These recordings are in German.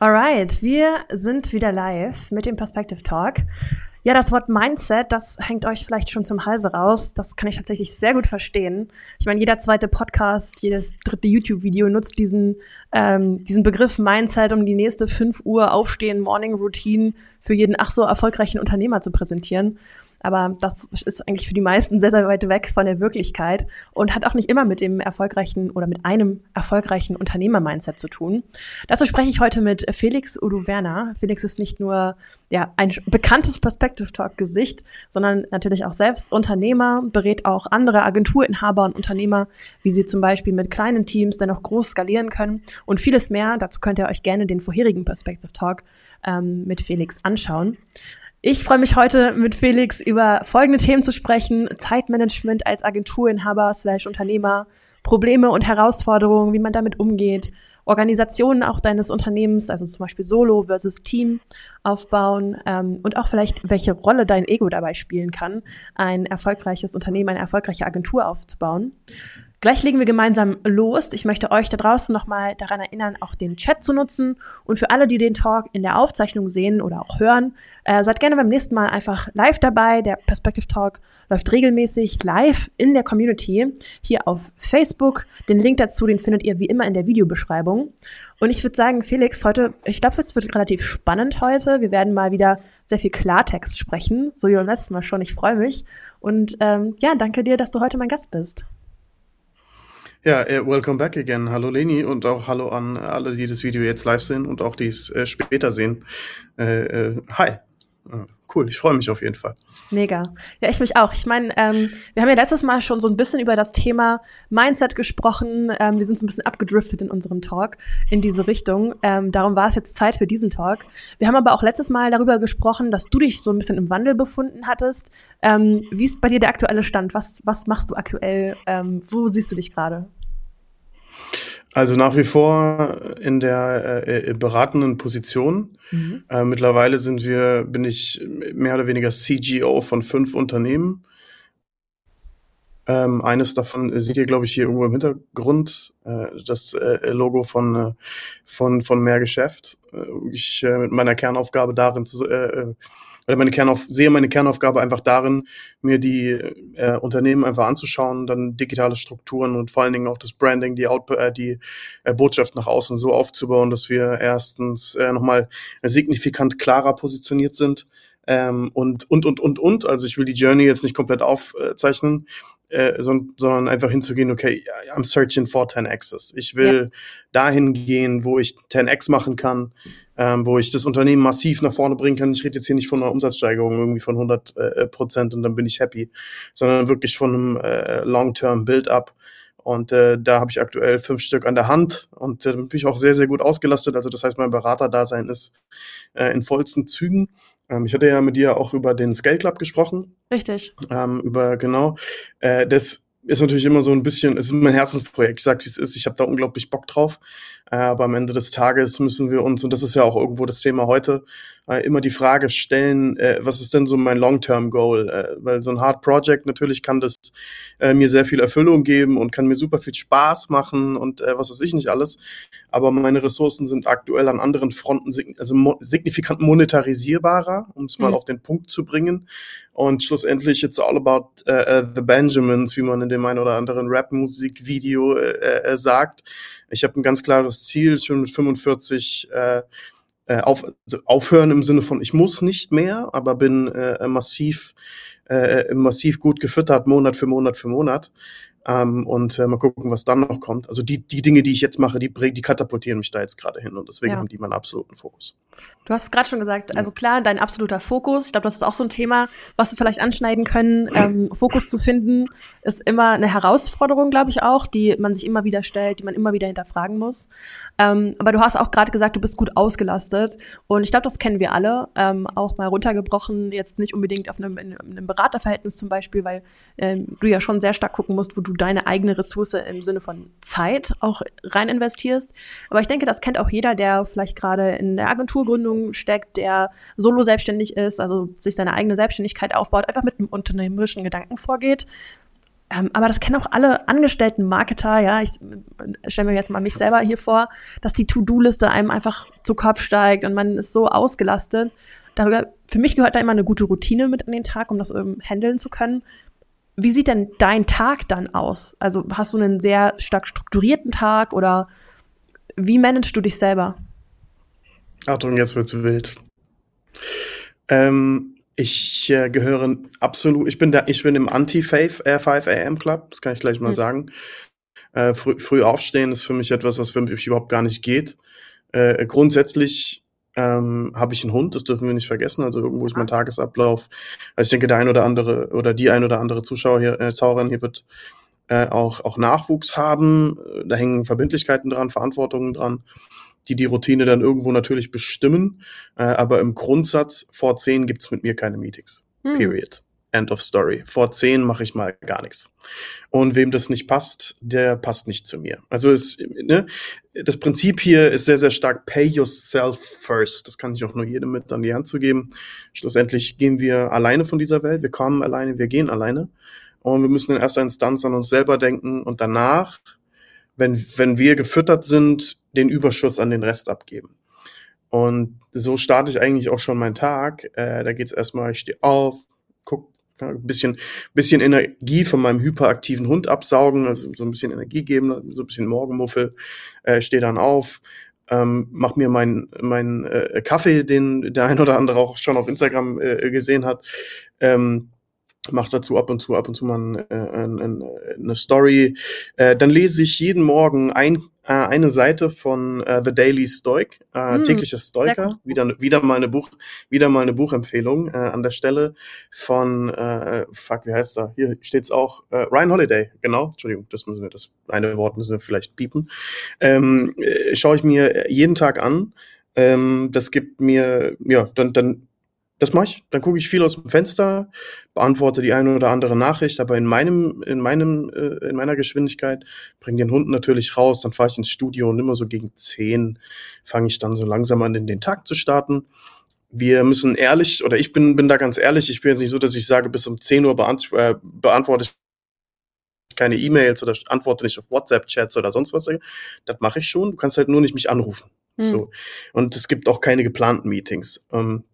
Alright, wir sind wieder live mit dem Perspective Talk. Ja, das Wort Mindset, das hängt euch vielleicht schon zum Halse raus. Das kann ich tatsächlich sehr gut verstehen. Ich meine, jeder zweite Podcast, jedes dritte YouTube-Video nutzt diesen, ähm, diesen Begriff Mindset, um die nächste 5 Uhr Aufstehen, Morning Routine für jeden ach so erfolgreichen Unternehmer zu präsentieren. Aber das ist eigentlich für die meisten sehr, sehr weit weg von der Wirklichkeit und hat auch nicht immer mit dem erfolgreichen oder mit einem erfolgreichen Unternehmer-Mindset zu tun. Dazu spreche ich heute mit Felix Udo Werner. Felix ist nicht nur ja, ein bekanntes Perspective Talk-Gesicht, sondern natürlich auch selbst Unternehmer, berät auch andere Agenturinhaber und Unternehmer, wie sie zum Beispiel mit kleinen Teams dennoch groß skalieren können und vieles mehr. Dazu könnt ihr euch gerne den vorherigen Perspective Talk ähm, mit Felix anschauen. Ich freue mich heute mit Felix über folgende Themen zu sprechen. Zeitmanagement als Agenturinhaber slash Unternehmer, Probleme und Herausforderungen, wie man damit umgeht, Organisationen auch deines Unternehmens, also zum Beispiel Solo versus Team aufbauen ähm, und auch vielleicht, welche Rolle dein Ego dabei spielen kann, ein erfolgreiches Unternehmen, eine erfolgreiche Agentur aufzubauen. Gleich legen wir gemeinsam los. Ich möchte euch da draußen nochmal daran erinnern, auch den Chat zu nutzen. Und für alle, die den Talk in der Aufzeichnung sehen oder auch hören, äh, seid gerne beim nächsten Mal einfach live dabei. Der Perspective Talk läuft regelmäßig live in der Community hier auf Facebook. Den Link dazu, den findet ihr wie immer in der Videobeschreibung. Und ich würde sagen, Felix, heute, ich glaube, es wird relativ spannend heute. Wir werden mal wieder sehr viel Klartext sprechen, so wie beim letzten Mal schon. Ich freue mich. Und ähm, ja, danke dir, dass du heute mein Gast bist. Ja, äh, welcome back again. Hallo Leni und auch hallo an alle, die das Video jetzt live sehen und auch die es äh, später sehen. Äh, äh, hi. Cool, ich freue mich auf jeden Fall. Mega. Ja, ich mich auch. Ich meine, ähm, wir haben ja letztes Mal schon so ein bisschen über das Thema Mindset gesprochen. Ähm, wir sind so ein bisschen abgedriftet in unserem Talk in diese Richtung. Ähm, darum war es jetzt Zeit für diesen Talk. Wir haben aber auch letztes Mal darüber gesprochen, dass du dich so ein bisschen im Wandel befunden hattest. Ähm, wie ist bei dir der aktuelle Stand? Was, was machst du aktuell? Ähm, wo siehst du dich gerade? Also nach wie vor in der äh, äh, beratenden Position. Mhm. Äh, mittlerweile sind wir, bin ich mehr oder weniger CGO von fünf Unternehmen. Ähm, eines davon seht ihr, glaube ich, hier irgendwo im Hintergrund, äh, das äh, Logo von, äh, von, von Mehr Geschäft. Äh, ich äh, mit meiner Kernaufgabe darin zu, weil meine Kernauf sehe meine Kernaufgabe einfach darin, mir die äh, Unternehmen einfach anzuschauen, dann digitale Strukturen und vor allen Dingen auch das Branding, die, Out äh, die äh, Botschaft nach außen so aufzubauen, dass wir erstens äh, nochmal signifikant klarer positioniert sind ähm, und, und, und, und, und. Also ich will die Journey jetzt nicht komplett aufzeichnen, äh, sondern einfach hinzugehen, okay, I'm searching for 10x's. Ich will ja. dahin gehen, wo ich 10x machen kann, ähm, wo ich das Unternehmen massiv nach vorne bringen kann. Ich rede jetzt hier nicht von einer Umsatzsteigerung irgendwie von 100 äh, Prozent und dann bin ich happy, sondern wirklich von einem äh, Long-Term Build-up. Und äh, da habe ich aktuell fünf Stück an der Hand und äh, bin ich auch sehr, sehr gut ausgelastet. Also das heißt, mein Beraterdasein ist äh, in vollsten Zügen. Ähm, ich hatte ja mit dir auch über den Scale Club gesprochen. Richtig. Ähm, über genau. Äh, das ist natürlich immer so ein bisschen, es ist mein Herzensprojekt. Ich sage, wie es ist. Ich habe da unglaublich Bock drauf. Äh, aber am Ende des Tages müssen wir uns, und das ist ja auch irgendwo das Thema heute, äh, immer die Frage stellen, äh, was ist denn so mein Long-Term-Goal? Äh, weil so ein Hard Project natürlich kann das äh, mir sehr viel Erfüllung geben und kann mir super viel Spaß machen und äh, was weiß ich nicht alles. Aber meine Ressourcen sind aktuell an anderen Fronten also mo signifikant monetarisierbarer, um es mal mhm. auf den Punkt zu bringen. Und schlussendlich it's all about uh, the Benjamins, wie man in dem einen oder anderen Rap-Musik-Video äh, sagt. Ich habe ein ganz klares Ziel, ich will mit 45 äh, äh, auf, also aufhören im Sinne von, ich muss nicht mehr, aber bin äh, massiv, äh, massiv gut gefüttert, Monat für Monat für Monat. Ähm, und äh, mal gucken, was dann noch kommt. Also die, die Dinge, die ich jetzt mache, die, die katapultieren mich da jetzt gerade hin und deswegen ja. haben die meinen absoluten Fokus. Du hast es gerade schon gesagt, also klar, dein absoluter Fokus. Ich glaube, das ist auch so ein Thema, was wir vielleicht anschneiden können. Ähm, Fokus zu finden ist immer eine Herausforderung, glaube ich auch, die man sich immer wieder stellt, die man immer wieder hinterfragen muss. Ähm, aber du hast auch gerade gesagt, du bist gut ausgelastet. Und ich glaube, das kennen wir alle. Ähm, auch mal runtergebrochen, jetzt nicht unbedingt auf einem, in, einem Beraterverhältnis zum Beispiel, weil ähm, du ja schon sehr stark gucken musst, wo du deine eigene Ressource im Sinne von Zeit auch rein investierst. Aber ich denke, das kennt auch jeder, der vielleicht gerade in der Agenturgründung steckt, der solo selbstständig ist, also sich seine eigene Selbstständigkeit aufbaut, einfach mit einem unternehmerischen Gedanken vorgeht Ähm, aber das kennen auch alle angestellten Marketer, ja. Ich stelle mir jetzt mal mich selber hier vor, dass die To-Do-Liste einem einfach zu Kopf steigt und man ist so ausgelastet. Darüber, für mich gehört da immer eine gute Routine mit an den Tag, um das ähm, handeln zu können. Wie sieht denn dein Tag dann aus? Also hast du einen sehr stark strukturierten Tag oder wie managst du dich selber? Achtung, jetzt wird's wild. Ähm, ich äh, gehöre absolut, ich bin da, ich bin im Anti-Faith äh, 5 AM Club, das kann ich gleich mal mhm. sagen. Äh, früh, früh aufstehen ist für mich etwas, was für mich überhaupt gar nicht geht. Äh, grundsätzlich ähm, habe ich einen Hund, das dürfen wir nicht vergessen. Also irgendwo ist mein ah. Tagesablauf. Also ich denke, der ein oder andere oder die ein oder andere Zuschauer hier, äh, Zauberin hier wird äh, auch, auch Nachwuchs haben. Da hängen Verbindlichkeiten dran, Verantwortungen dran die die Routine dann irgendwo natürlich bestimmen. Äh, aber im Grundsatz, vor zehn gibt's mit mir keine Meetings. Hm. Period. End of story. Vor zehn mache ich mal gar nichts. Und wem das nicht passt, der passt nicht zu mir. Also ist, ne, das Prinzip hier ist sehr, sehr stark pay yourself first. Das kann ich auch nur jedem mit an die Hand zu geben. Schlussendlich gehen wir alleine von dieser Welt. Wir kommen alleine, wir gehen alleine. Und wir müssen in erster Instanz an uns selber denken und danach wenn, wenn wir gefüttert sind, den Überschuss an den Rest abgeben. Und so starte ich eigentlich auch schon meinen Tag. Äh, da geht's erstmal, ich stehe auf, ja, ein bisschen, bisschen Energie von meinem hyperaktiven Hund absaugen, also so ein bisschen Energie geben, so ein bisschen Morgenmuffel, äh, stehe dann auf, ähm, mach mir meinen mein, äh, Kaffee, den der ein oder andere auch schon auf Instagram äh, gesehen hat, ähm, mache dazu ab und zu ab und zu mal äh, ein, eine Story. Äh, dann lese ich jeden Morgen ein, äh, eine Seite von äh, The Daily Stoic, äh, mm, tägliches Stoiker, wieder wieder mal eine Buch wieder mal eine Buchempfehlung äh, an der Stelle von äh, fuck wie heißt er? Hier steht's auch äh, Ryan Holiday, genau. Entschuldigung, das müssen wir das eine Wort müssen wir vielleicht piepen. Ähm, äh, schaue ich mir jeden Tag an. Ähm, das gibt mir ja dann dann das mache ich. Dann gucke ich viel aus dem Fenster, beantworte die eine oder andere Nachricht, aber in meinem, in meinem, äh, in meiner Geschwindigkeit, bringe den Hund natürlich raus, dann fahre ich ins Studio und immer so gegen zehn fange ich dann so langsam an, in den Tag zu starten. Wir müssen ehrlich, oder ich bin, bin da ganz ehrlich, ich bin jetzt nicht so, dass ich sage, bis um 10 Uhr beant äh, beantworte ich keine E-Mails oder antworte nicht auf WhatsApp-Chats oder sonst was. Das mache ich schon. Du kannst halt nur nicht mich anrufen. Mhm. So. Und es gibt auch keine geplanten Meetings. Ähm,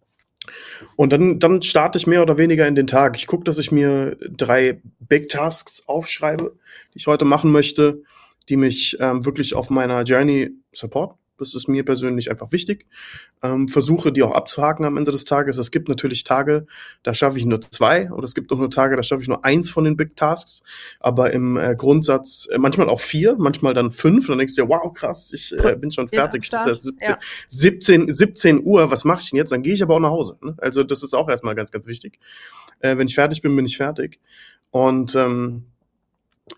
und dann, dann starte ich mehr oder weniger in den Tag. Ich gucke, dass ich mir drei Big Tasks aufschreibe, die ich heute machen möchte, die mich ähm, wirklich auf meiner Journey supporten. Das ist mir persönlich einfach wichtig. Ähm, versuche die auch abzuhaken am Ende des Tages. Es gibt natürlich Tage, da schaffe ich nur zwei oder es gibt auch nur Tage, da schaffe ich nur eins von den Big Tasks. Aber im äh, Grundsatz äh, manchmal auch vier, manchmal dann fünf. Und dann denkst du dir, wow, krass, ich äh, bin schon fertig. Ja, ist 17, ja. 17, 17 Uhr, was mache ich denn jetzt? Dann gehe ich aber auch nach Hause. Ne? Also das ist auch erstmal ganz, ganz wichtig. Äh, wenn ich fertig bin, bin ich fertig. Und ähm,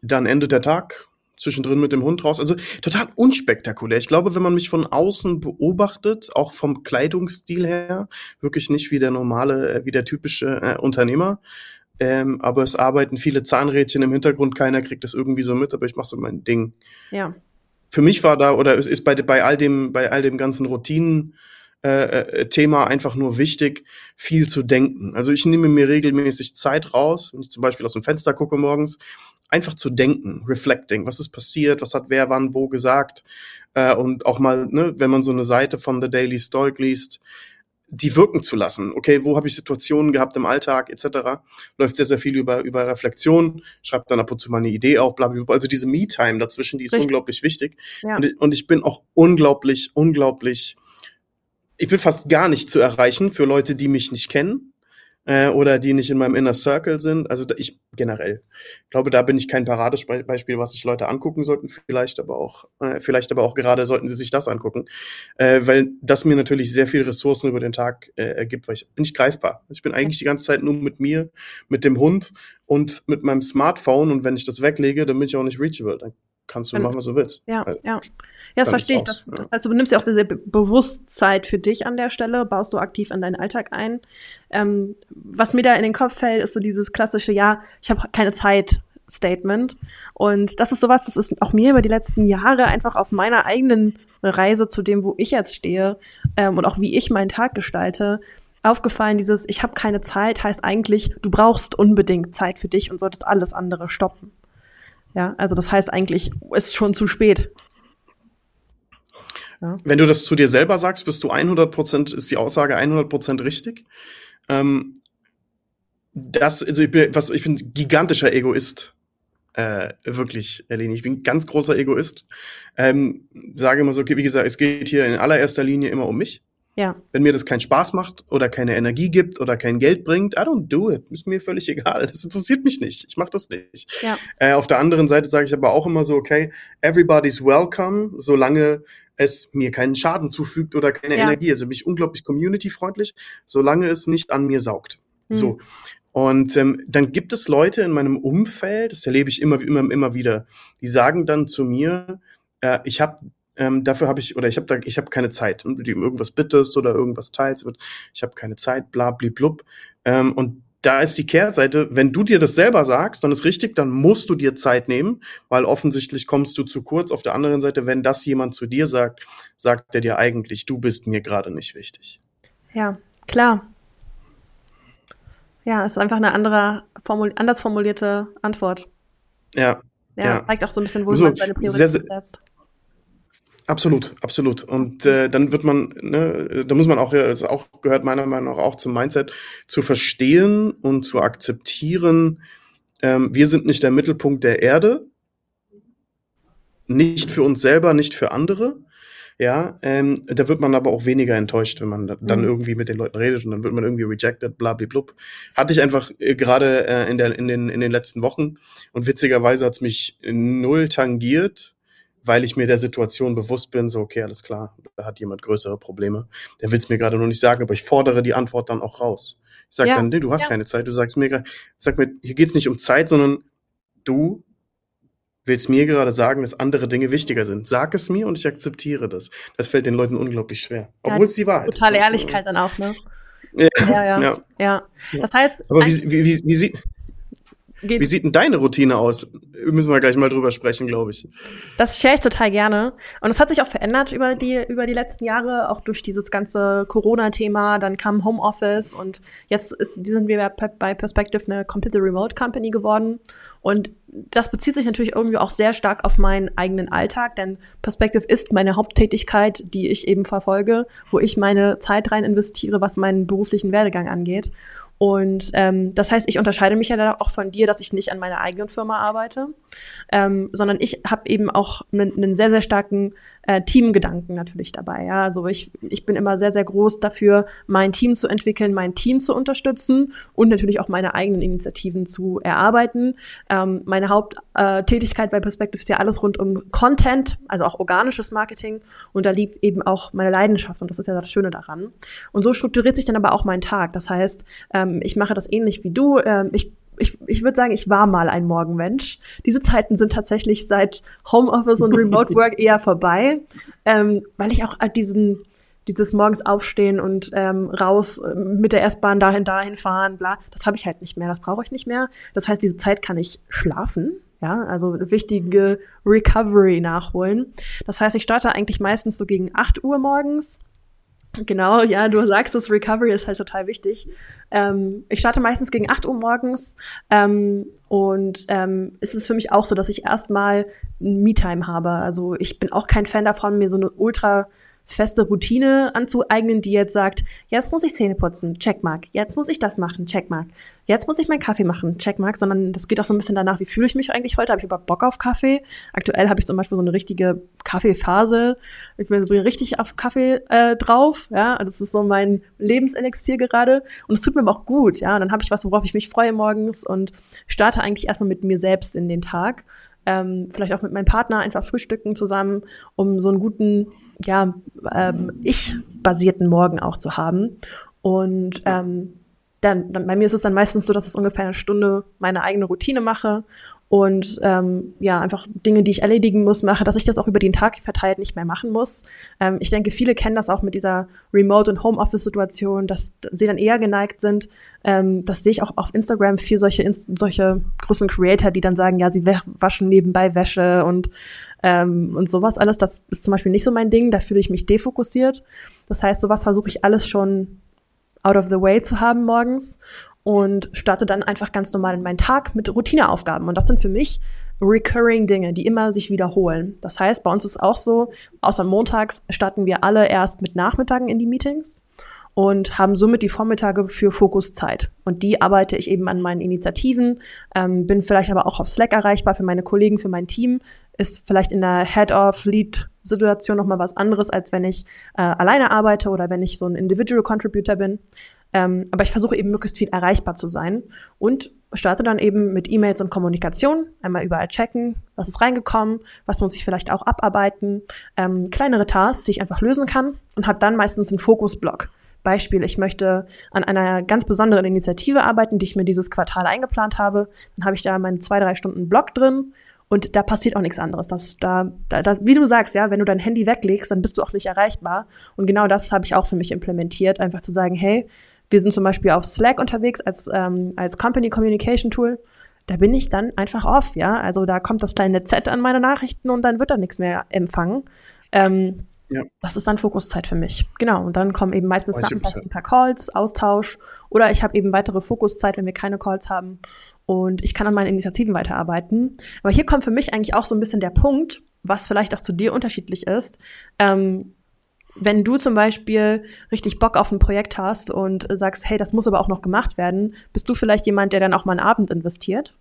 dann endet der Tag zwischendrin mit dem Hund raus. Also total unspektakulär. Ich glaube, wenn man mich von außen beobachtet, auch vom Kleidungsstil her, wirklich nicht wie der normale, äh, wie der typische äh, Unternehmer. Ähm, aber es arbeiten viele Zahnrädchen im Hintergrund, keiner kriegt das irgendwie so mit, aber ich mache so mein Ding. Ja. Für mich war da, oder es ist bei, bei all dem, bei all dem ganzen Routinen, äh, äh, Thema einfach nur wichtig, viel zu denken. Also ich nehme mir regelmäßig Zeit raus, wenn ich zum Beispiel aus dem Fenster gucke morgens, einfach zu denken, reflecting, was ist passiert, was hat wer wann wo gesagt äh, und auch mal, ne, wenn man so eine Seite von The Daily Stoic liest, die wirken zu lassen. Okay, wo habe ich Situationen gehabt im Alltag etc. Läuft sehr, sehr viel über, über Reflexion, schreibt dann ab und zu mal eine Idee auf, bla, bla, bla. Also diese Me-Time dazwischen, die ist Richtig. unglaublich wichtig. Ja. Und, und ich bin auch unglaublich, unglaublich, ich bin fast gar nicht zu erreichen für Leute, die mich nicht kennen äh, oder die nicht in meinem Inner Circle sind. Also ich generell ich glaube, da bin ich kein Paradebeispiel, was sich Leute angucken sollten. Vielleicht aber auch, äh, vielleicht aber auch gerade sollten sie sich das angucken, äh, weil das mir natürlich sehr viel Ressourcen über den Tag äh, ergibt, weil ich bin nicht greifbar. Ich bin eigentlich die ganze Zeit nur mit mir, mit dem Hund und mit meinem Smartphone und wenn ich das weglege, dann bin ich auch nicht reachable. Dann kannst du machen, was du willst. Ja, also, ja. Ja, das verstehe ich. Das, das heißt, du benimmst ja auch sehr, sehr bewusst Zeit für dich an der Stelle, baust du aktiv in deinen Alltag ein. Ähm, was mir da in den Kopf fällt, ist so dieses klassische, ja, ich habe keine Zeit. Statement. Und das ist sowas, das ist auch mir über die letzten Jahre einfach auf meiner eigenen Reise zu dem, wo ich jetzt stehe ähm, und auch wie ich meinen Tag gestalte, aufgefallen, dieses ich habe keine Zeit heißt eigentlich, du brauchst unbedingt Zeit für dich und solltest alles andere stoppen. Ja, also das heißt eigentlich, ist schon zu spät. Ja. Wenn du das zu dir selber sagst, bist du 100 Prozent, ist die Aussage 100 Prozent richtig. Ähm, das, also ich bin, was, ich bin gigantischer Egoist. Äh, wirklich, Eleni. Ich bin ganz großer Egoist. Ähm, sage immer so, wie gesagt, es geht hier in allererster Linie immer um mich. Ja. Wenn mir das keinen Spaß macht oder keine Energie gibt oder kein Geld bringt, I don't do it. Ist mir völlig egal. Das interessiert mich nicht. Ich mache das nicht. Ja. Äh, auf der anderen Seite sage ich aber auch immer so, okay, everybody's welcome, solange es mir keinen Schaden zufügt oder keine ja. Energie. Also bin ich unglaublich community-freundlich, solange es nicht an mir saugt. Mhm. So. Und ähm, dann gibt es Leute in meinem Umfeld, das erlebe ich immer, immer, immer wieder, die sagen dann zu mir, äh, ich habe ähm, dafür habe ich oder ich habe da ich habe keine Zeit, wenn du ihm irgendwas bittest oder irgendwas teilst, ich habe keine Zeit, bla blub. Ähm, und da ist die Kehrseite, wenn du dir das selber sagst, dann ist richtig, dann musst du dir Zeit nehmen, weil offensichtlich kommst du zu kurz. Auf der anderen Seite, wenn das jemand zu dir sagt, sagt er dir eigentlich, du bist mir gerade nicht wichtig. Ja, klar. Ja, ist einfach eine andere, formul anders formulierte Antwort. Ja. Ja, ja. zeigt auch so ein bisschen, wo so, man seine Prioritäten setzt. Absolut, absolut. Und äh, dann wird man, ne, da muss man auch, das auch gehört meiner Meinung nach auch zum Mindset, zu verstehen und zu akzeptieren, ähm, wir sind nicht der Mittelpunkt der Erde, nicht für uns selber, nicht für andere. Ja, ähm, da wird man aber auch weniger enttäuscht, wenn man dann mhm. irgendwie mit den Leuten redet und dann wird man irgendwie rejected, blablablub. Hatte ich einfach äh, gerade äh, in, der, in, den, in den letzten Wochen und witzigerweise hat's mich null tangiert, weil ich mir der Situation bewusst bin, so, okay, alles klar, da hat jemand größere Probleme. Der will es mir gerade nur nicht sagen, aber ich fordere die Antwort dann auch raus. Ich sage ja. dann, nee, du hast ja. keine Zeit. Du sagst mir, sag mir, hier geht's nicht um Zeit, sondern du willst mir gerade sagen, dass andere Dinge wichtiger sind. Sag es mir und ich akzeptiere das. Das fällt den Leuten unglaublich schwer. Obwohl es die Wahrheit Totale Ehrlichkeit dann auch, ne? Ja, ja, ja. ja. Das heißt. Aber wie, wie, wie, wie, sieht, Geht. Wie sieht denn deine Routine aus? Müssen wir gleich mal drüber sprechen, glaube ich. Das share ich total gerne. Und es hat sich auch verändert über die, über die letzten Jahre, auch durch dieses ganze Corona-Thema. Dann kam Homeoffice und jetzt ist, sind wir bei Perspective eine komplette Remote Company geworden. Und das bezieht sich natürlich irgendwie auch sehr stark auf meinen eigenen Alltag, denn Perspective ist meine Haupttätigkeit, die ich eben verfolge, wo ich meine Zeit rein investiere, was meinen beruflichen Werdegang angeht. Und ähm, das heißt, ich unterscheide mich ja da auch von dir, dass ich nicht an meiner eigenen Firma arbeite, ähm, sondern ich habe eben auch einen sehr, sehr starken äh, Teamgedanken natürlich dabei. Ja? Also ich, ich bin immer sehr, sehr groß dafür, mein Team zu entwickeln, mein Team zu unterstützen und natürlich auch meine eigenen Initiativen zu erarbeiten. Ähm, meine Haupttätigkeit äh, bei Perspective ist ja alles rund um Content, also auch organisches Marketing. Und da liegt eben auch meine Leidenschaft und das ist ja das Schöne daran. Und so strukturiert sich dann aber auch mein Tag. Das heißt, ähm, ich mache das ähnlich wie du. Ähm, ich ich, ich würde sagen, ich war mal ein Morgenmensch. Diese Zeiten sind tatsächlich seit Homeoffice und Remote Work eher vorbei, ähm, weil ich auch diesen dieses morgens aufstehen und ähm, raus äh, mit der S-Bahn dahin, dahin fahren, bla, das habe ich halt nicht mehr, das brauche ich nicht mehr. Das heißt, diese Zeit kann ich schlafen, ja, also wichtige Recovery nachholen. Das heißt, ich starte eigentlich meistens so gegen 8 Uhr morgens Genau, ja, du sagst es, Recovery ist halt total wichtig. Ähm, ich starte meistens gegen 8 Uhr morgens ähm, und ähm, ist es für mich auch so, dass ich erstmal Me-Time habe. Also ich bin auch kein Fan davon, mir so eine ultra feste Routine anzueignen, die jetzt sagt, jetzt muss ich Zähne putzen, Checkmark, jetzt muss ich das machen, Checkmark, jetzt muss ich meinen Kaffee machen, Checkmark, sondern das geht auch so ein bisschen danach, wie fühle ich mich eigentlich heute, habe ich überhaupt Bock auf Kaffee? Aktuell habe ich zum Beispiel so eine richtige Kaffeephase, ich bin richtig auf Kaffee äh, drauf, ja, das ist so mein Lebenselixier gerade. Und es tut mir aber auch gut, ja, und dann habe ich was, worauf ich mich freue morgens und starte eigentlich erstmal mit mir selbst in den Tag. Ähm, vielleicht auch mit meinem Partner einfach frühstücken zusammen, um so einen guten, ja, ähm, ich-basierten Morgen auch zu haben. Und ähm, dann, dann, bei mir ist es dann meistens so, dass ich ungefähr eine Stunde meine eigene Routine mache und ähm, ja, einfach Dinge, die ich erledigen muss, mache, dass ich das auch über den Tag verteilt nicht mehr machen muss. Ähm, ich denke, viele kennen das auch mit dieser Remote- und Homeoffice-Situation, dass sie dann eher geneigt sind. Ähm, das sehe ich auch auf Instagram viel solche, solche großen Creator, die dann sagen, ja, sie waschen nebenbei Wäsche und ähm, und sowas alles. Das ist zum Beispiel nicht so mein Ding, da fühle ich mich defokussiert. Das heißt, sowas versuche ich alles schon out of the way zu haben morgens und starte dann einfach ganz normal in meinen Tag mit Routineaufgaben. Und das sind für mich recurring Dinge, die immer sich wiederholen. Das heißt, bei uns ist auch so, außer montags starten wir alle erst mit Nachmittagen in die Meetings und haben somit die Vormittage für Fokuszeit. Und die arbeite ich eben an meinen Initiativen, ähm, bin vielleicht aber auch auf Slack erreichbar für meine Kollegen, für mein Team, ist vielleicht in der Head-of-Lead-Situation nochmal was anderes, als wenn ich äh, alleine arbeite oder wenn ich so ein Individual Contributor bin. Ähm, aber ich versuche eben möglichst viel erreichbar zu sein und starte dann eben mit E-Mails und Kommunikation. Einmal überall checken, was ist reingekommen, was muss ich vielleicht auch abarbeiten, ähm, kleinere Tasks, die ich einfach lösen kann und habe dann meistens einen Fokusblock. Beispiel, ich möchte an einer ganz besonderen Initiative arbeiten, die ich mir dieses Quartal eingeplant habe. Dann habe ich da meinen zwei, drei Stunden Blog drin und da passiert auch nichts anderes. Das, da, da, da, wie du sagst, ja, wenn du dein Handy weglegst, dann bist du auch nicht erreichbar. Und genau das habe ich auch für mich implementiert, einfach zu sagen, hey, wir sind zum Beispiel auf Slack unterwegs als, ähm, als Company Communication Tool. Da bin ich dann einfach off, ja. Also da kommt das kleine Z an meine Nachrichten und dann wird da nichts mehr empfangen. Ähm, ja. Das ist dann Fokuszeit für mich. Genau. Und dann kommen eben meistens nach ein paar Calls, Austausch. Oder ich habe eben weitere Fokuszeit, wenn wir keine Calls haben. Und ich kann an meinen Initiativen weiterarbeiten. Aber hier kommt für mich eigentlich auch so ein bisschen der Punkt, was vielleicht auch zu dir unterschiedlich ist. Ähm, wenn du zum Beispiel richtig Bock auf ein Projekt hast und sagst, hey, das muss aber auch noch gemacht werden, bist du vielleicht jemand, der dann auch mal einen Abend investiert?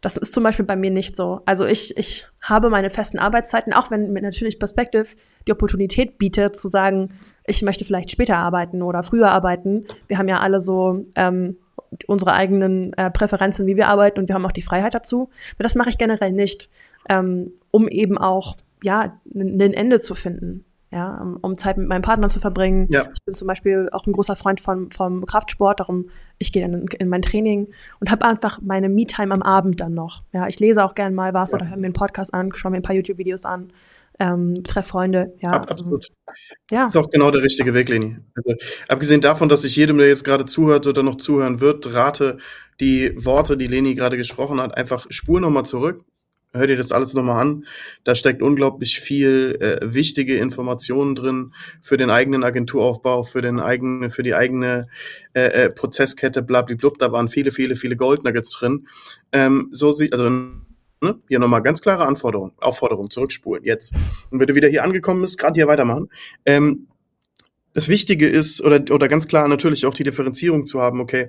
Das ist zum Beispiel bei mir nicht so. Also ich, ich habe meine festen Arbeitszeiten, auch wenn mir natürlich Perspective die Opportunität bietet, zu sagen, ich möchte vielleicht später arbeiten oder früher arbeiten. Wir haben ja alle so ähm, unsere eigenen äh, Präferenzen, wie wir arbeiten und wir haben auch die Freiheit dazu. Aber das mache ich generell nicht, ähm, um eben auch ja ein Ende zu finden ja, um Zeit mit meinem Partner zu verbringen. Ja. Ich bin zum Beispiel auch ein großer Freund von, vom Kraftsport, darum ich gehe in, in mein Training und habe einfach meine Me-Time am Abend dann noch. Ja, ich lese auch gern mal was ja. oder höre mir einen Podcast an, schaue mir ein paar YouTube-Videos an, ähm, treffe Freunde. Ja, Ab, also, absolut. Ja. Das ist auch genau der richtige Weg, Leni. Also, abgesehen davon, dass ich jedem, der jetzt gerade zuhört oder noch zuhören wird, rate, die Worte, die Leni gerade gesprochen hat, einfach spur nochmal zurück, hör dir das alles nochmal an. Da steckt unglaublich viel äh, wichtige Informationen drin für den eigenen Agenturaufbau, für den eigenen, für die eigene äh, äh, Prozesskette, blablablub. Da waren viele, viele, viele Goldnuggets drin. Ähm, so sieht, also Ne? Hier nochmal ganz klare Anforderung, Aufforderung, zurückspulen, jetzt. Und wenn du wieder hier angekommen bist, gerade hier weitermachen. Ähm, das Wichtige ist, oder, oder ganz klar natürlich auch die Differenzierung zu haben, okay,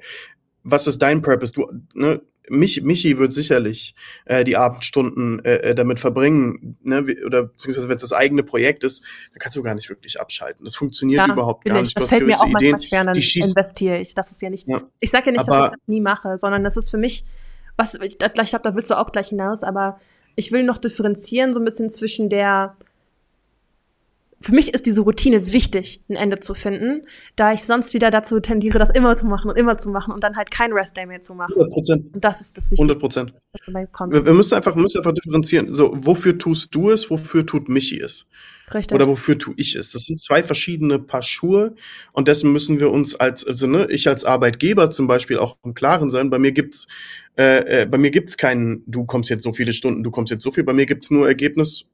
was ist dein Purpose? Du, ne, mich, Michi wird sicherlich äh, die Abendstunden äh, äh damit verbringen, ne? oder beziehungsweise wenn es das eigene Projekt ist, da kannst du gar nicht wirklich abschalten. Das funktioniert ja, überhaupt gar nicht. Du das fällt mir auch Ideen, manchmal schwer, dann investiere ich. Das ist ja nicht. Ja. Ich sage ja nicht, aber, dass ich das nie mache, sondern das ist für mich, was ich, ich glaube, da willst du auch gleich hinaus, aber ich will noch differenzieren so ein bisschen zwischen der für mich ist diese Routine wichtig, ein Ende zu finden, da ich sonst wieder dazu tendiere, das immer zu machen und immer zu machen und dann halt kein Rest-Day mehr zu machen. 100 Prozent. Und das ist das Wichtige. 100 Prozent. Wir, wir, müssen einfach, müssen einfach differenzieren. So, wofür tust du es, wofür tut Michi es? Richtig. Oder wofür tue ich es? Das sind zwei verschiedene Paar Schuhe und dessen müssen wir uns als, also ne, ich als Arbeitgeber zum Beispiel auch im Klaren sein. Bei mir gibt's, äh, äh, bei mir gibt's keinen, du kommst jetzt so viele Stunden, du kommst jetzt so viel. Bei mir gibt's nur Ergebnis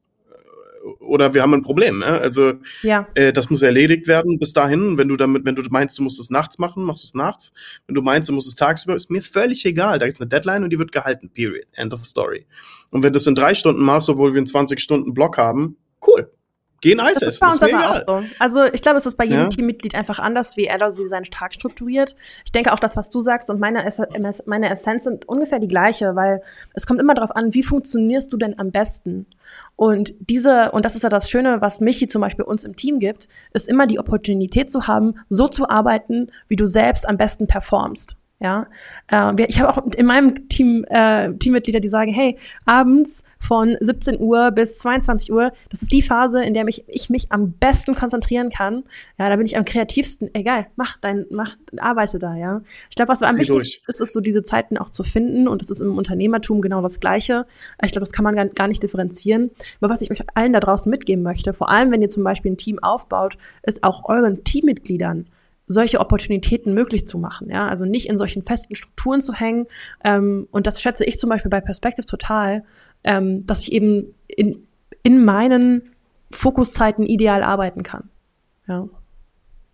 oder wir haben ein Problem. Ja? Also ja. Äh, das muss erledigt werden bis dahin. Wenn du damit, wenn du meinst, du musst es nachts machen, machst du es nachts. Wenn du meinst, du musst es tagsüber, ist mir völlig egal. Da ist eine Deadline und die wird gehalten. Period. End of story. Und wenn du es in drei Stunden machst, obwohl wir einen 20 Stunden Block haben, cool. Gehen Eis das essen. Ist bei uns aber auch so. Also ich glaube, es ist bei jedem ja. Teammitglied einfach anders, wie er oder sie seinen Tag strukturiert. Ich denke auch, das, was du sagst und meine, meine Essenz sind ungefähr die gleiche, weil es kommt immer darauf an, wie funktionierst du denn am besten? Und diese, und das ist ja das Schöne, was Michi zum Beispiel uns im Team gibt, ist immer die Opportunität zu haben, so zu arbeiten, wie du selbst am besten performst. Ja, äh, ich habe auch in meinem Team äh, Teammitglieder, die sagen, hey, abends von 17 Uhr bis 22 Uhr, das ist die Phase, in der mich, ich mich am besten konzentrieren kann. Ja, da bin ich am kreativsten. Egal, mach dein, mach, arbeite da. Ja, ich glaube, was am wichtigsten ist, ist so diese Zeiten auch zu finden und das ist im Unternehmertum genau das Gleiche. Ich glaube, das kann man gar nicht differenzieren. Aber was ich euch allen da draußen mitgeben möchte, vor allem wenn ihr zum Beispiel ein Team aufbaut, ist auch euren Teammitgliedern solche Opportunitäten möglich zu machen. Ja, also nicht in solchen festen Strukturen zu hängen. Ähm, und das schätze ich zum Beispiel bei Perspective total, ähm, dass ich eben in, in meinen Fokuszeiten ideal arbeiten kann. Ja.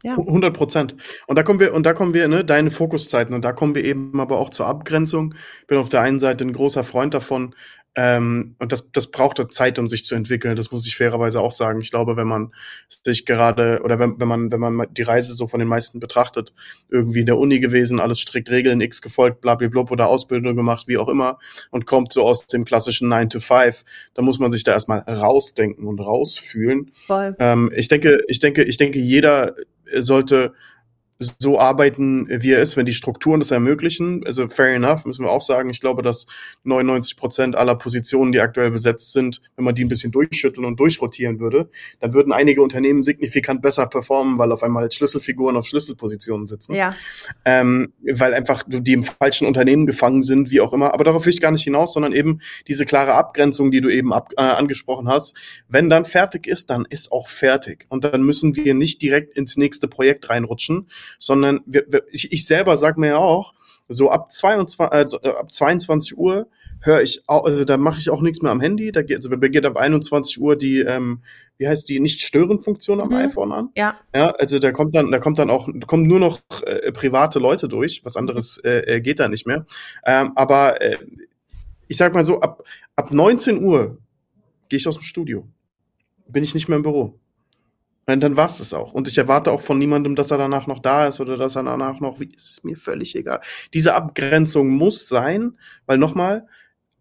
Ja. 100 Prozent. Und da kommen wir, und da kommen wir, ne, deine Fokuszeiten. Und da kommen wir eben aber auch zur Abgrenzung. Bin auf der einen Seite ein großer Freund davon, ähm, und das, das braucht Zeit, um sich zu entwickeln. Das muss ich fairerweise auch sagen. Ich glaube, wenn man sich gerade oder wenn, wenn man wenn man die Reise so von den meisten betrachtet, irgendwie in der Uni gewesen, alles strikt Regeln X gefolgt, blablabla oder Ausbildung gemacht, wie auch immer, und kommt so aus dem klassischen 9 to 5, dann muss man sich da erstmal rausdenken und rausfühlen. Voll. Ähm, ich denke, ich denke, ich denke, jeder sollte so arbeiten, wie er ist, wenn die Strukturen das ermöglichen. Also fair enough, müssen wir auch sagen. Ich glaube, dass 99 Prozent aller Positionen, die aktuell besetzt sind, wenn man die ein bisschen durchschütteln und durchrotieren würde, dann würden einige Unternehmen signifikant besser performen, weil auf einmal Schlüsselfiguren auf Schlüsselpositionen sitzen. Ja. Ähm, weil einfach die im falschen Unternehmen gefangen sind, wie auch immer. Aber darauf will ich gar nicht hinaus, sondern eben diese klare Abgrenzung, die du eben ab, äh, angesprochen hast. Wenn dann fertig ist, dann ist auch fertig. Und dann müssen wir nicht direkt ins nächste Projekt reinrutschen, sondern wir, wir, ich, ich selber sage mir ja auch, so ab 22, also ab 22 Uhr höre ich auch, also da mache ich auch nichts mehr am Handy. Da geht, also beginnt ab 21 Uhr die, ähm, wie heißt die, Nicht-Stören-Funktion am mhm. iPhone an. Ja. Ja, also da kommt dann, da kommt dann auch, kommen nur noch äh, private Leute durch. Was anderes mhm. äh, geht da nicht mehr. Ähm, aber äh, ich sag mal so, ab, ab 19 Uhr gehe ich aus dem Studio. Bin ich nicht mehr im Büro. Und dann war's das auch. Und ich erwarte auch von niemandem, dass er danach noch da ist oder dass er danach noch, wie, ist es mir völlig egal. Diese Abgrenzung muss sein, weil nochmal,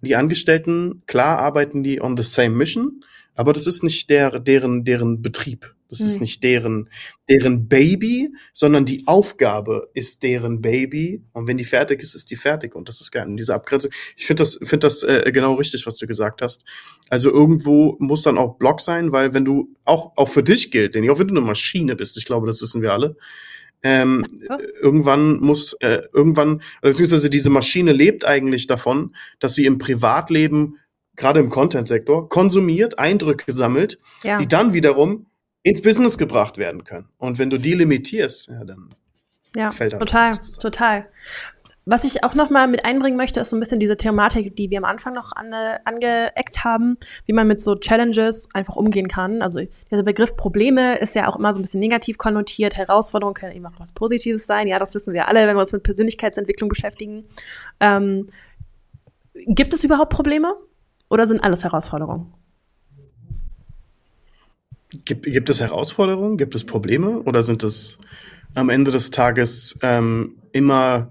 die Angestellten, klar arbeiten die on the same mission, aber das ist nicht der, deren, deren Betrieb. Das mhm. ist hm. nicht deren, deren Baby, sondern die Aufgabe ist deren Baby. Und wenn die fertig ist, ist die fertig. Und das ist geil. Und diese Abgrenzung, ich finde das, finde das äh, genau richtig, was du gesagt hast. Also irgendwo muss dann auch Block sein, weil wenn du, auch, auch für dich gilt, denn auch wenn du eine Maschine bist, ich glaube, das wissen wir alle, ähm, ja. irgendwann muss, äh, irgendwann, beziehungsweise diese Maschine lebt eigentlich davon, dass sie im Privatleben gerade im Content-Sektor, konsumiert, Eindrücke sammelt, ja. die dann wiederum ins Business gebracht werden können. Und wenn du die limitierst, ja, dann ja, fällt alles total, total. Was ich auch noch mal mit einbringen möchte, ist so ein bisschen diese Thematik, die wir am Anfang noch ange angeeckt haben, wie man mit so Challenges einfach umgehen kann. Also dieser Begriff Probleme ist ja auch immer so ein bisschen negativ konnotiert. Herausforderungen können eben auch was Positives sein. Ja, das wissen wir alle, wenn wir uns mit Persönlichkeitsentwicklung beschäftigen. Ähm, gibt es überhaupt Probleme? Oder sind alles Herausforderungen? Gibt, gibt es Herausforderungen? Gibt es Probleme? Oder sind es am Ende des Tages ähm, immer,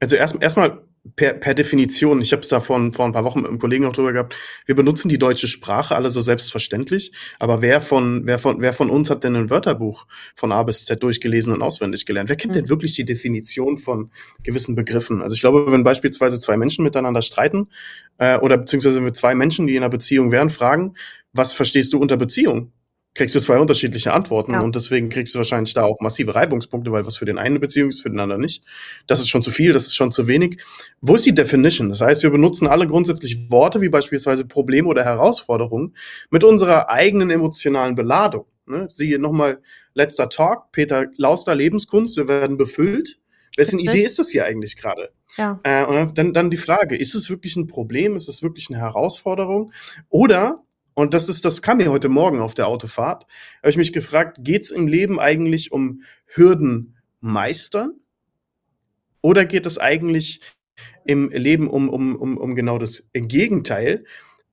also erst erstmal per, per Definition, ich habe es da vor, vor ein paar Wochen mit einem Kollegen auch drüber gehabt, wir benutzen die deutsche Sprache alle so selbstverständlich, aber wer von, wer von, wer von uns hat denn ein Wörterbuch von A bis Z durchgelesen und auswendig gelernt? Wer kennt denn wirklich die Definition von gewissen Begriffen? Also ich glaube, wenn beispielsweise zwei Menschen miteinander streiten, äh, oder beziehungsweise wenn wir zwei Menschen, die in einer Beziehung wären, fragen, was verstehst du unter Beziehung? Kriegst du zwei unterschiedliche Antworten ja. und deswegen kriegst du wahrscheinlich da auch massive Reibungspunkte, weil was für den einen eine Beziehung ist, für den anderen nicht. Das ist schon zu viel, das ist schon zu wenig. Wo ist die Definition? Das heißt, wir benutzen alle grundsätzlich Worte wie beispielsweise Problem oder Herausforderung mit unserer eigenen emotionalen Beladung. Ne? Siehe nochmal letzter Talk, Peter Lauster Lebenskunst, wir werden befüllt. Wessen Idee ist das hier eigentlich gerade? Ja. Äh, und dann, dann die Frage, ist es wirklich ein Problem? Ist es wirklich eine Herausforderung? Oder und das ist, das kam mir heute Morgen auf der Autofahrt. Habe ich mich gefragt, geht's im Leben eigentlich um Hürden meistern? Oder geht es eigentlich im Leben um, um, um, um genau das Gegenteil?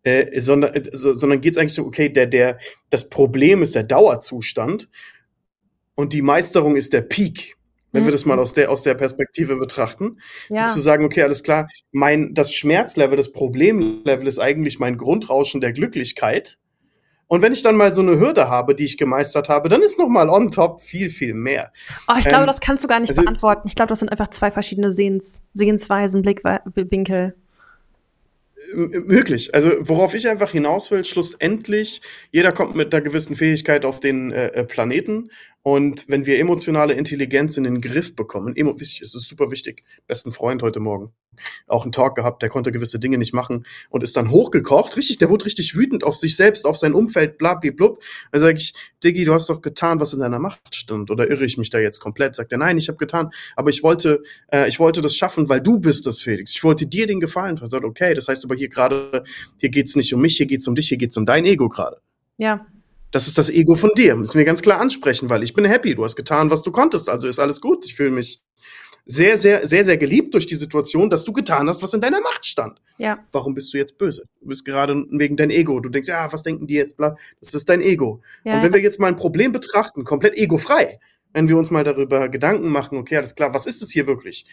Äh, sondern äh, so, sondern geht es eigentlich so, okay, der, der, das Problem ist der Dauerzustand und die Meisterung ist der Peak wenn mhm. wir das mal aus der, aus der Perspektive betrachten. Ja. Sozusagen, okay, alles klar, mein, das Schmerzlevel, das Problemlevel ist eigentlich mein Grundrauschen der Glücklichkeit. Und wenn ich dann mal so eine Hürde habe, die ich gemeistert habe, dann ist noch mal on top viel, viel mehr. Oh, ich glaube, ähm, das kannst du gar nicht also, beantworten. Ich glaube, das sind einfach zwei verschiedene Sehens, Sehensweisen, Blickwinkel. Möglich. Also worauf ich einfach hinaus will, schlussendlich, jeder kommt mit einer gewissen Fähigkeit auf den äh, äh Planeten und wenn wir emotionale Intelligenz in den Griff bekommen, emo es ist super wichtig, besten Freund heute Morgen, auch einen Talk gehabt, der konnte gewisse Dinge nicht machen und ist dann hochgekocht, richtig, der wurde richtig wütend auf sich selbst, auf sein Umfeld, blablablub. Dann sage ich, Diggi, du hast doch getan, was in deiner Macht stand, oder irre ich mich da jetzt komplett? Sagt er, nein, ich habe getan, aber ich wollte, äh, ich wollte das schaffen, weil du bist das, Felix. Ich wollte dir den Gefallen. Er sagt, okay, das heißt aber hier gerade, hier geht's nicht um mich, hier geht's um dich, hier geht's um dein Ego gerade. Ja, Das ist das Ego von dir. Müssen wir ganz klar ansprechen, weil ich bin happy. Du hast getan, was du konntest. Also ist alles gut. Ich fühle mich sehr, sehr, sehr, sehr geliebt durch die Situation, dass du getan hast, was in deiner Macht stand. Ja. Warum bist du jetzt böse? Du bist gerade wegen dein Ego. Du denkst, ja, was denken die jetzt? Bla. Das ist dein Ego. Ja, Und wenn wir jetzt mal ein Problem betrachten, komplett egofrei, wenn wir uns mal darüber Gedanken machen, okay, alles klar, was ist es hier wirklich?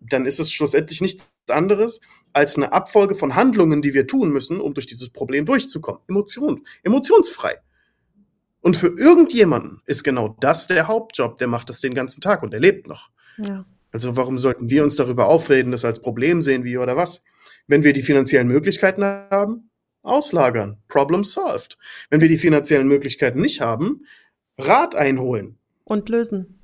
Dann ist es schlussendlich nichts anderes als eine Abfolge von Handlungen, die wir tun müssen, um durch dieses Problem durchzukommen. Emotion, emotionsfrei. Und für irgendjemanden ist genau das der Hauptjob, der macht das den ganzen Tag und er lebt noch. ja. Also warum sollten wir uns darüber aufreden, das als Problem sehen, wie oder was? Wenn wir die finanziellen Möglichkeiten haben, auslagern. Problem solved. Wenn wir die finanziellen Möglichkeiten nicht haben, Rat einholen Und lösen.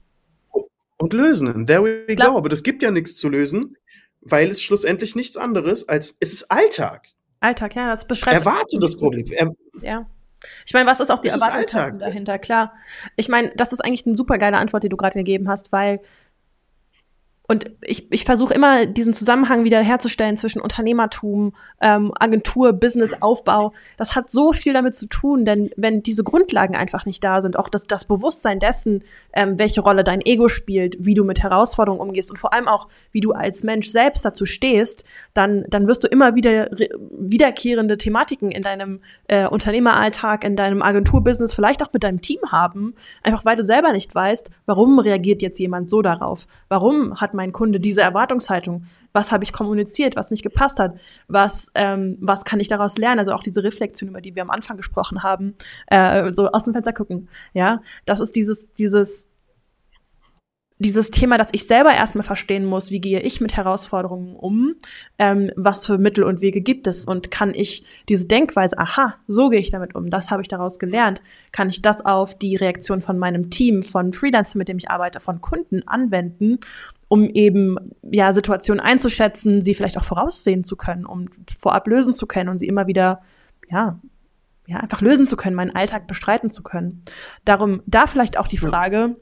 und lösen. And there we Glaub- go. Aber das gibt ja nichts zu lösen, weil es schlussendlich nichts anderes als es ist Alltag. Alltag, ja, das beschreibt. Erwarte das Problem. Er, Ja. Ich meine, was ist auch die Erwartungshaltung Alltag. dahinter? Klar. Ich meine, das ist eigentlich eine super geile Antwort, die du gerade gegeben hast, weil und ich, ich versuche immer diesen Zusammenhang wieder herzustellen zwischen Unternehmertum, ähm, Agentur, Businessaufbau. Das hat so viel damit zu tun, denn wenn diese Grundlagen einfach nicht da sind, auch das, das Bewusstsein dessen, ähm, welche Rolle dein Ego spielt, wie du mit Herausforderungen umgehst und vor allem auch, wie du als Mensch selbst dazu stehst, dann, dann wirst du immer wieder re- wiederkehrende Thematiken in deinem äh, Unternehmeralltag, in deinem Agenturbusiness, vielleicht auch mit deinem Team haben, einfach weil du selber nicht weißt, warum reagiert jetzt jemand so darauf? Warum hat mein Kunde diese Erwartungshaltung? Was habe ich kommuniziert, was nicht gepasst hat? Was, ähm, was kann ich daraus lernen? Also auch diese Reflexion, über die wir am Anfang gesprochen haben, äh, so aus dem Fenster gucken. Ja, das ist dieses, dieses, dieses Thema, dass ich selber erstmal verstehen muss, wie gehe ich mit Herausforderungen um, ähm, was für Mittel und Wege gibt es und kann ich diese Denkweise, aha, so gehe ich damit um, das habe ich daraus gelernt, kann ich das auf die Reaktion von meinem Team, von Freelancern, mit dem ich arbeite, von Kunden anwenden, um eben ja Situationen einzuschätzen, sie vielleicht auch voraussehen zu können, um vorab lösen zu können und sie immer wieder ja ja einfach lösen zu können, meinen Alltag bestreiten zu können. Darum da vielleicht auch die. Frage,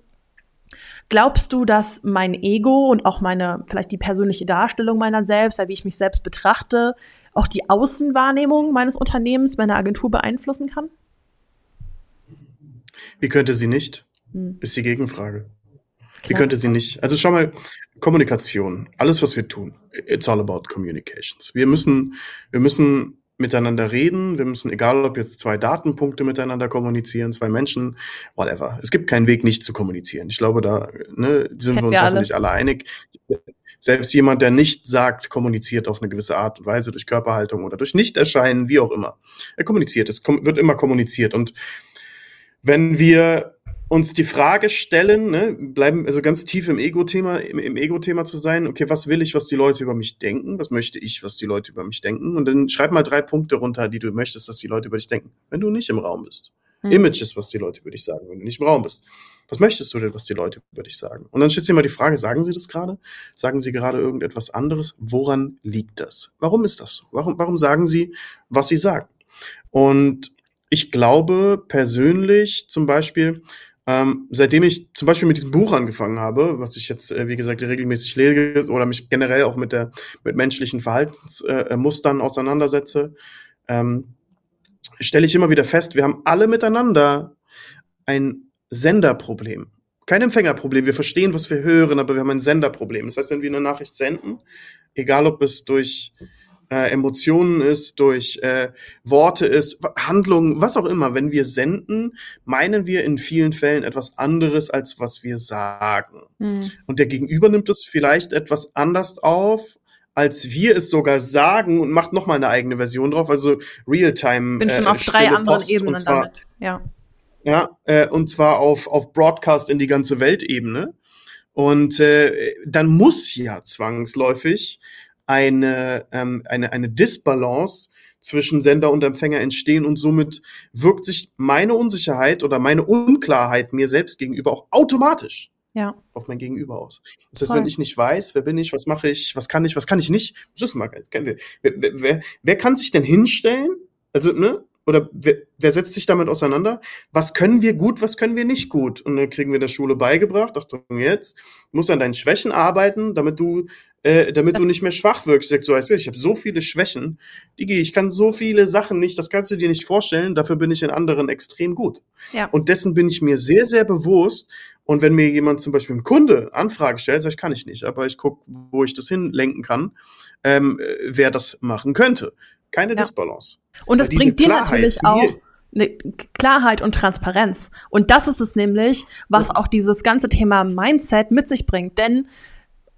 Glaubst du, dass mein Ego und auch meine, vielleicht die persönliche Darstellung meiner selbst, wie ich mich selbst betrachte, auch die Außenwahrnehmung meines Unternehmens, meiner Agentur beeinflussen kann? wie könnte sie nicht? Hm, Ist die Gegenfrage. Wie klar. könnte sie nicht? Also schau mal, Kommunikation, alles, was wir tun, it's all about communications. Wir müssen, wir müssen miteinander reden, wir müssen, egal ob jetzt zwei Datenpunkte miteinander kommunizieren, zwei Menschen, whatever. Es gibt keinen Weg, nicht zu kommunizieren. Ich glaube, da ne, sind Kennen wir uns wir alle. hoffentlich alle einig. Selbst jemand, der nicht sagt, kommuniziert auf eine gewisse Art und Weise durch Körperhaltung oder durch Nichterscheinen, wie auch immer. Er kommuniziert, es wird immer kommuniziert. Und wenn wir uns die Frage stellen, ne, bleiben also ganz tief im Ego-Thema, im, im Ego-Thema zu sein, okay, was will ich, was die Leute über mich denken? Was möchte ich, was die Leute über mich denken? Und dann schreib mal drei Punkte runter, die du möchtest, dass die Leute über dich denken, wenn du nicht im Raum bist. Hm. Images, was die Leute über dich sagen, wenn du nicht im Raum bist. Was möchtest du denn, was die Leute über dich sagen? Und dann stellt sich immer die Frage, sagen sie das gerade? Sagen sie gerade irgendetwas anderes? Woran liegt das? Warum ist das so? Warum, warum sagen sie, was sie sagen? Und ich glaube persönlich zum Beispiel, ähm, seitdem ich zum Beispiel mit diesem Buch angefangen habe, was ich jetzt, äh, wie gesagt, regelmäßig lese oder mich generell auch mit der mit menschlichen Verhaltensmustern äh, Mustern auseinandersetze, ähm, stelle ich immer wieder fest, wir haben alle miteinander ein Senderproblem. Kein Empfängerproblem. Wir verstehen, was wir hören, aber wir haben ein Senderproblem. Das heißt, wenn wir eine Nachricht senden, egal ob es durch äh, Emotionen ist, durch äh, Worte ist, Handlungen, was auch immer, wenn wir senden, meinen wir in vielen Fällen etwas anderes, als was wir sagen. Hm. Und der Gegenüber nimmt es vielleicht etwas anders auf, als wir es sogar sagen und macht nochmal eine eigene Version drauf, also Realtime. Bin schon äh, auf drei anderen Post, Ebenen zwar, damit. Ja. Ja, äh, und zwar auf, auf Broadcast in die ganze Weltebene. Und äh, dann muss ja zwangsläufig eine, ähm, eine, eine Disbalance zwischen Sender und Empfänger entstehen und somit wirkt sich meine Unsicherheit oder meine Unklarheit mir selbst gegenüber auch automatisch Ja. auf mein Gegenüber aus. Das heißt, Voll. wenn ich nicht weiß, wer bin ich, was mache ich, was kann ich, was kann ich nicht, das ist mal geil. Wer, wer, wer, wer kann sich denn hinstellen? Also, ne? Oder wer, wer setzt sich damit auseinander? Was können wir gut, was können wir nicht gut? Und dann kriegen wir in der Schule beigebracht, Achtung jetzt, musst an deinen Schwächen arbeiten, damit du äh, damit du nicht mehr schwach wirkst. Ich, sag so, ich habe so viele Schwächen, Digi, ich kann so viele Sachen nicht, das kannst du dir nicht vorstellen, dafür bin ich in anderen extrem gut. Ja. Und dessen bin ich mir sehr, sehr bewusst. Und wenn mir jemand zum Beispiel ein Kunde Anfrage stellt, sag ich, kann ich nicht, aber ich gucke, wo ich das hinlenken kann, ähm, wer das machen könnte. Keine ja. Disbalance. Und das bringt dir natürlich auch eine Klarheit und Transparenz. Und das ist es nämlich, was auch dieses ganze Thema Mindset mit sich bringt. Denn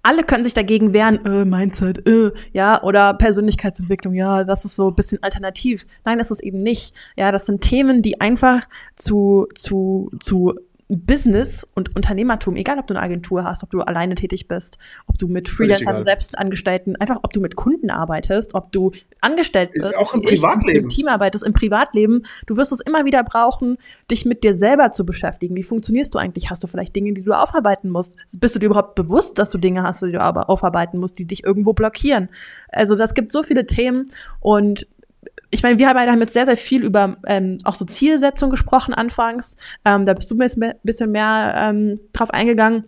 alle können sich dagegen wehren, äh, Mindset, äh, ja, oder Persönlichkeitsentwicklung, ja, das ist so ein bisschen alternativ. Nein, das ist eben nicht. Ja, das sind Themen, die einfach zu, zu, zu Business und Unternehmertum, egal ob du eine Agentur hast, ob du alleine tätig bist, ob du mit Freelancern, Selbstangestellten, einfach ob du mit Kunden arbeitest, ob du angestellt bist, auch im Privatleben, im Team arbeitest, im Privatleben, du wirst es immer wieder brauchen, dich mit dir selber zu beschäftigen. Wie funktionierst du eigentlich? Hast du vielleicht Dinge, die du aufarbeiten musst? Bist du dir überhaupt bewusst, dass du Dinge hast, die du aber aufarbeiten musst, die dich irgendwo blockieren? Also das gibt so viele Themen und ich meine, wir beide haben jetzt sehr, sehr viel über ähm, auch so Zielsetzung gesprochen anfangs. Ähm, da bist du ein bisschen mehr ähm, drauf eingegangen.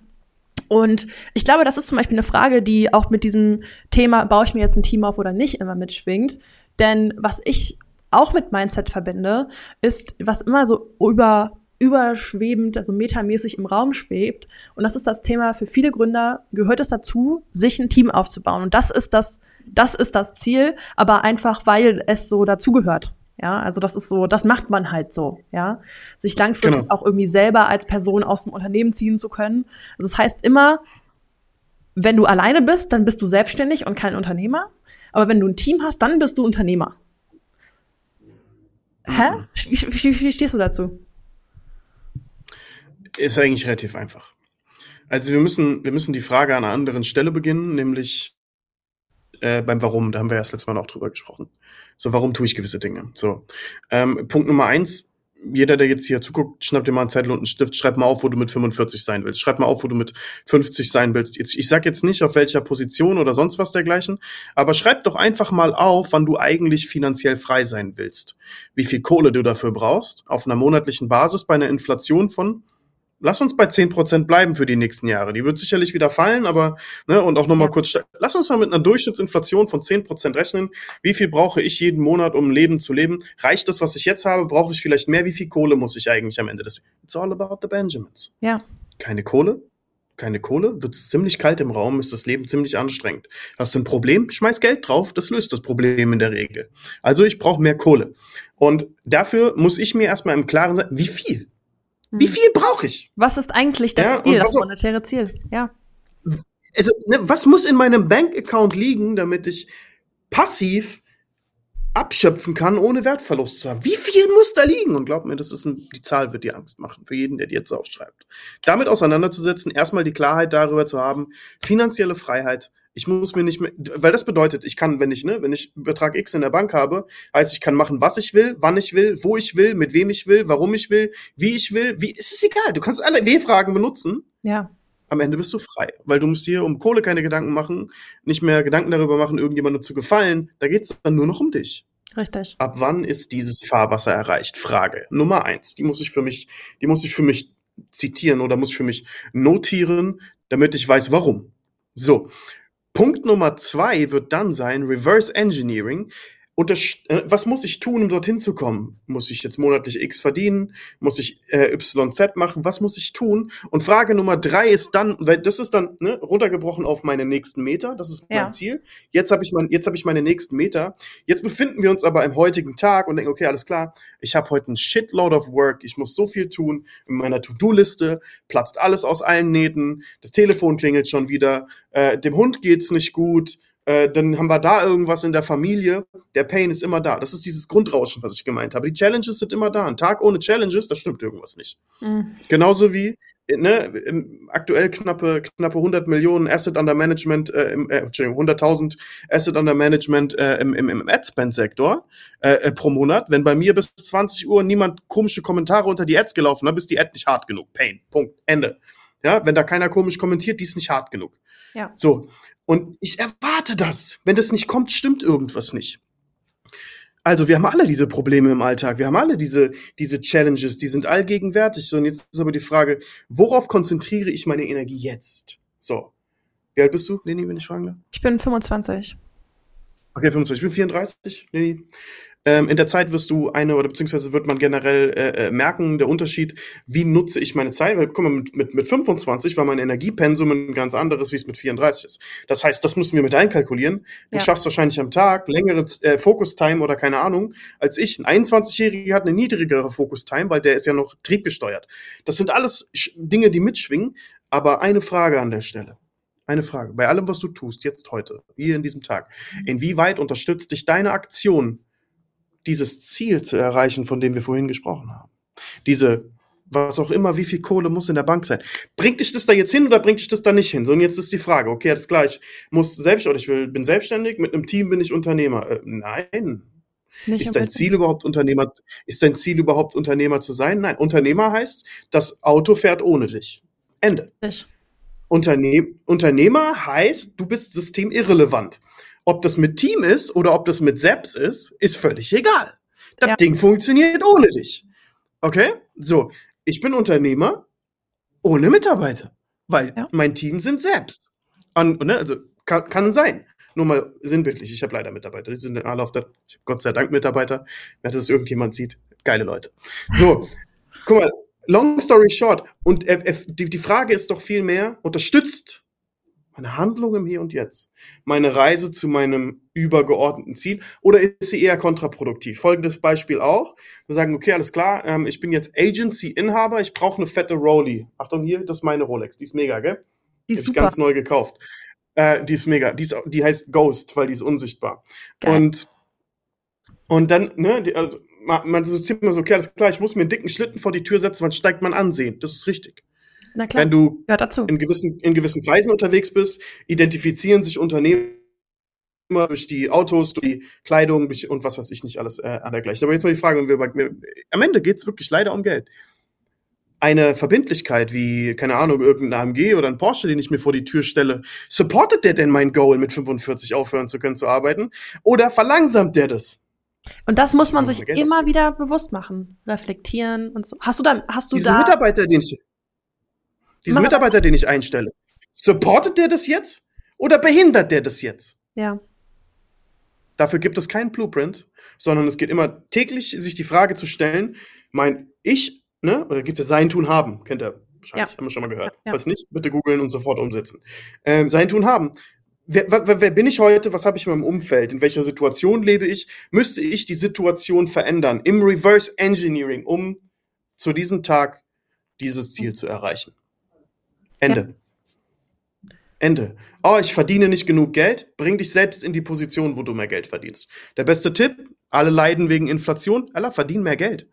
Und ich glaube, das ist zum Beispiel eine Frage, die auch mit diesem Thema, baue ich mir jetzt ein Team auf oder nicht, immer mitschwingt. Denn was ich auch mit Mindset verbinde, ist, was immer so über überschwebend, also metamäßig im Raum schwebt. Und das ist das Thema für viele Gründer, gehört es dazu, sich ein Team aufzubauen. Und das ist das, das ist das Ziel, aber einfach, weil es so dazugehört. Ja, also das ist so, das macht man halt so, ja. Sich langfristig genau. auch irgendwie selber als Person aus dem Unternehmen ziehen zu können. Also das heißt immer, wenn du alleine bist, dann bist du selbstständig und kein Unternehmer. Aber wenn du ein Team hast, dann bist du Unternehmer. Hä? Wie, wie, wie stehst du dazu? ist eigentlich relativ einfach. Also wir müssen, wir müssen die Frage an einer anderen Stelle beginnen, nämlich äh, beim Warum. Da haben wir ja das letzte Mal auch drüber gesprochen. So, warum tue ich gewisse Dinge? So, ähm, Punkt Nummer eins. Jeder, der jetzt hier zuguckt, schnapp dir mal einen Zettel und einen Stift, schreib mal auf, wo du mit 45 sein willst. Schreib mal auf, wo du mit 50 sein willst. Jetzt, ich sag jetzt nicht, auf welcher Position oder sonst was dergleichen, aber schreib doch einfach mal auf, wann du eigentlich finanziell frei sein willst. Wie viel Kohle du dafür brauchst, auf einer monatlichen Basis bei einer Inflation von lass uns bei zehn Prozent bleiben für die nächsten Jahre. Die wird sicherlich wieder fallen, aber, ne, und auch nochmal ja. kurz, lass uns mal mit einer Durchschnittsinflation von zehn Prozent rechnen. Wie viel brauche ich jeden Monat, um ein Leben zu leben? Reicht das, was ich jetzt habe? Brauche ich vielleicht mehr? Wie viel Kohle muss ich eigentlich am Ende des? It's all about the Benjamins. Ja. Keine Kohle? Keine Kohle? Wird es ziemlich kalt im Raum? Ist das Leben ziemlich anstrengend? Hast du ein Problem? Schmeiß Geld drauf. Das löst das Problem in der Regel. Also ich brauche mehr Kohle. Und dafür muss ich mir erstmal im Klaren sein, wie viel? Wie hm. viel brauche ich? Was ist eigentlich das ja, Ziel, das monetäre Ziel? Ja. Also, ne, was muss in meinem Bankaccount liegen, damit ich passiv abschöpfen kann, ohne Wertverlust zu haben. Wie viel muss da liegen? Und glaub mir, das ist ein, die Zahl wird dir Angst machen, für jeden, der dir jetzt aufschreibt. Damit auseinanderzusetzen, erstmal die Klarheit darüber zu haben, finanzielle Freiheit ich muss mir nicht mehr, weil das bedeutet, ich kann, wenn ich, ne, wenn ich Betrag X in der Bank habe, heißt, ich kann machen, was ich will, wann ich will, wo ich will, mit wem ich will, warum ich will, wie ich will, wie, ist es egal. Du kannst alle W-Fragen benutzen. Ja. Am Ende bist du frei, weil du musst dir um Kohle keine Gedanken machen, nicht mehr Gedanken darüber machen, irgendjemandem zu gefallen. Da geht's dann nur noch um dich. Richtig. Ab wann ist dieses Fahrwasser erreicht? Frage Nummer eins. Die muss ich für mich, die muss ich für mich zitieren oder muss für mich notieren, damit ich weiß, warum. So, Punkt Nummer zwei wird dann sein Reverse Engineering. Und das, äh, was muss ich tun, um dorthin zu kommen? Muss ich jetzt monatlich X verdienen? Muss ich äh, YZ machen? Was muss ich tun? Und Frage Nummer drei ist dann, weil das ist dann ne, runtergebrochen auf meine nächsten Meter. Das ist mein ja. Ziel. Jetzt habe ich mein, jetzt habe ich meine nächsten Meter. Jetzt befinden wir uns aber im heutigen Tag und denken, okay, alles klar. Ich habe heute ein Shitload of Work. Ich muss so viel tun. In meiner To-Do-Liste platzt alles aus allen Nähten. Das Telefon klingelt schon wieder. Äh, dem Hund geht's nicht gut äh, dann haben wir da irgendwas in der Familie. Der Pain ist immer da. Das ist dieses Grundrauschen, was ich gemeint habe. Die Challenges sind immer da. Ein Tag ohne Challenges, da stimmt irgendwas nicht. Mhm. Genauso wie ne, aktuell knappe, knappe 100 Millionen Asset Under Management, äh, im, äh, Entschuldigung, 100.000 Asset Under Management äh, im, im, im Ad-Spend-Sektor äh, äh, pro Monat. Wenn bei mir bis 20 Uhr niemand komische Kommentare unter die Ads gelaufen hat, ist die Ad nicht hart genug. Pain. Punkt. Ende. Ja, wenn da keiner komisch kommentiert, die ist nicht hart genug. Ja. So. Und ich erwarte das. Wenn das nicht kommt, stimmt irgendwas nicht. Also, wir haben alle diese Probleme im Alltag. Wir haben alle diese, diese Challenges, die sind allgegenwärtig. Und jetzt ist aber die Frage, worauf konzentriere ich meine Energie jetzt? So. Wie alt bist du, Leni, wenn ich fragen darf? Ich bin 25. Okay, 25. Ich bin 34, Leni. Ähm, in der Zeit wirst du eine oder beziehungsweise wird man generell äh, äh, merken, der Unterschied, wie nutze ich meine Zeit. Weil, guck mal, mit, mit, mit 25 war mein Energiepensum ein ganz anderes, wie es mit 34 ist. Das heißt, das müssen wir mit einkalkulieren. Du Ja. schaffst wahrscheinlich am Tag längere äh, Focus-Time oder keine Ahnung als ich. Ein 21-Jähriger hat eine niedrigere Focus-Time, weil der ist ja noch triebgesteuert. Das sind alles Dinge, die mitschwingen. Aber eine Frage an der Stelle. Eine Frage. Bei allem, was du tust, jetzt heute, hier in diesem Tag, inwieweit unterstützt dich deine Aktion, dieses Ziel zu erreichen, von dem wir vorhin gesprochen haben? Diese, was auch immer, wie viel Kohle muss in der Bank sein? Bringt dich das da jetzt hin oder bringt dich das da nicht hin? So, und jetzt ist die Frage, okay, alles klar, ich muss selbst, oder ich will, bin selbstständig, mit einem Team bin ich Unternehmer. Äh, nein. Nicht Ist dein. Ziel überhaupt Unternehmer, ist dein Ziel überhaupt Unternehmer zu sein? Nein. Unternehmer heißt, das Auto fährt ohne dich. Ende. Nicht. Unternehm Unternehmer heißt, du bist systemirrelevant. Ob das mit Team ist oder ob das mit Seps ist, ist völlig egal. Das Ja. Ding funktioniert ohne dich. Okay? So, ich bin Unternehmer ohne Mitarbeiter, weil Ja. mein Team sind Seps. An, ne, also kann, kann sein. Nur mal sinnbildlich, ich habe leider Mitarbeiter. Die sind alle auf der, ich Gott sei Dank Mitarbeiter, wenn das irgendjemand sieht. Geile Leute. So, guck mal, long story short. Und äh, äh, die, die Frage ist doch viel mehr, unterstützt meine Handlung im Hier und Jetzt meine Reise zu meinem übergeordneten Ziel oder ist sie eher kontraproduktiv? Folgendes Beispiel auch. Wir sagen, okay, alles klar, ähm, ich bin jetzt Agency-Inhaber, ich brauche eine fette Rolli. Achtung, hier, das ist meine Rolex, die ist mega, gell? Die ist super. ganz neu gekauft. Äh, die ist mega. Die, ist, die heißt Ghost, weil die ist unsichtbar. Geil. Und, und dann, ne, die, also, man, man man so, okay, alles klar, ich muss mir einen dicken Schlitten vor die Tür setzen, wann steigt man Ansehen. Das ist richtig. Na klar, Wenn du dazu. in gewissen, in gewissen Kreisen unterwegs bist, identifizieren sich Unternehmer durch die Autos, durch die Kleidung durch, und was weiß ich nicht alles äh, an dergleichen. Aber jetzt mal die Frage, wir, am Ende geht es wirklich leider um Geld. Eine Verbindlichkeit wie, keine Ahnung, irgendein AMG oder ein Porsche, den ich mir vor die Tür stelle, supportet der denn mein Goal, mit 45 aufhören zu können zu arbeiten? Oder verlangsamt der das? Und das muss man Ja, sich immer wieder bewusst machen, reflektieren und so. Hast du da, hast du Diesen da, Mitarbeiter, den ich, diesen Mitarbeiter, den ich einstelle, supportet der das jetzt? Oder behindert der das jetzt? ja, Dafür gibt es keinen Blueprint, sondern es geht immer täglich, sich die Frage zu stellen, mein Ich, ne, oder gibt es Sein, Tun, Haben? Kennt ihr wahrscheinlich, Ja. haben wir schon mal gehört. Ja. Falls nicht, bitte googeln und sofort umsetzen. Ähm, sein, Tun, Haben. Wer, wer, wer bin ich heute? Was habe ich in meinem Umfeld? In welcher Situation lebe ich? Müsste ich die Situation verändern im Reverse Engineering, um zu diesem Tag dieses Ziel zu erreichen? Ende. Ende. Oh, ich verdiene nicht genug Geld. Bring dich selbst in die Position, wo du mehr Geld verdienst. Der beste Tipp: Alle leiden wegen Inflation. Allah, verdien mehr Geld.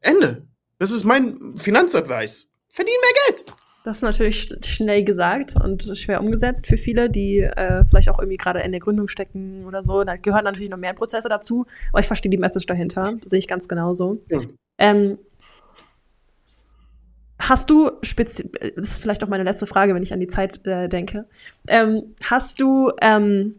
Ende. Das ist mein Finanzadvice. Verdien mehr Geld. Das ist natürlich sch schnell gesagt und schwer umgesetzt für viele, die äh, vielleicht auch irgendwie gerade in der Gründung stecken oder so. Da gehören natürlich noch mehr Prozesse dazu, aber ich verstehe die Message dahinter, sehe ich ganz genauso. Ja. Ähm, hast du, spezi das ist vielleicht auch meine letzte Frage, wenn ich an die Zeit äh, denke, ähm, hast du, ähm,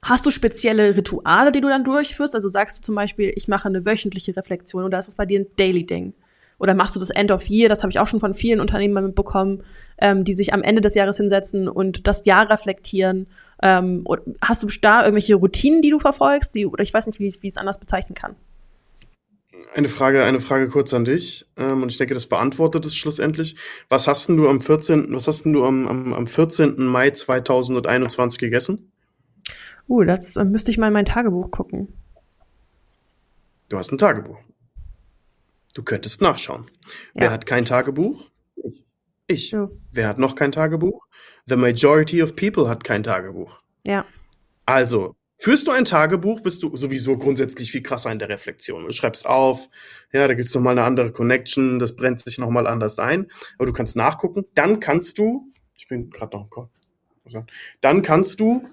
hast du spezielle Rituale, die du dann durchführst? Also sagst du zum Beispiel, ich mache eine wöchentliche Reflexion oder ist das bei dir ein Daily-Ding? Oder machst du das End of Year? Das habe ich auch schon von vielen Unternehmern mitbekommen, ähm, die sich am Ende des Jahres hinsetzen und das Jahr reflektieren. Ähm, hast du da irgendwelche Routinen, die du verfolgst? Die, oder ich weiß nicht, wie, wie ich es anders bezeichnen kann. Eine Frage, eine Frage kurz an dich. Ähm, und ich denke, das beantwortet es schlussendlich. Was hast denn du am 14., was hast du am, am, am 14. Mai 2021 gegessen? Uh, das äh, müsste ich mal in mein Tagebuch gucken. Du hast ein Tagebuch. Du könntest nachschauen. Ja. Wer hat kein Tagebuch? Ich. Ja. Wer hat noch kein Tagebuch? The majority of people hat kein Tagebuch. Ja. Also, führst du ein Tagebuch, bist du sowieso grundsätzlich viel krasser in der Reflexion. Du schreibst auf, ja, da gibt's noch mal eine andere Connection, das brennt sich noch mal anders ein, aber du kannst nachgucken. Dann kannst du, ich bin gerade noch im Kopf, dann kannst du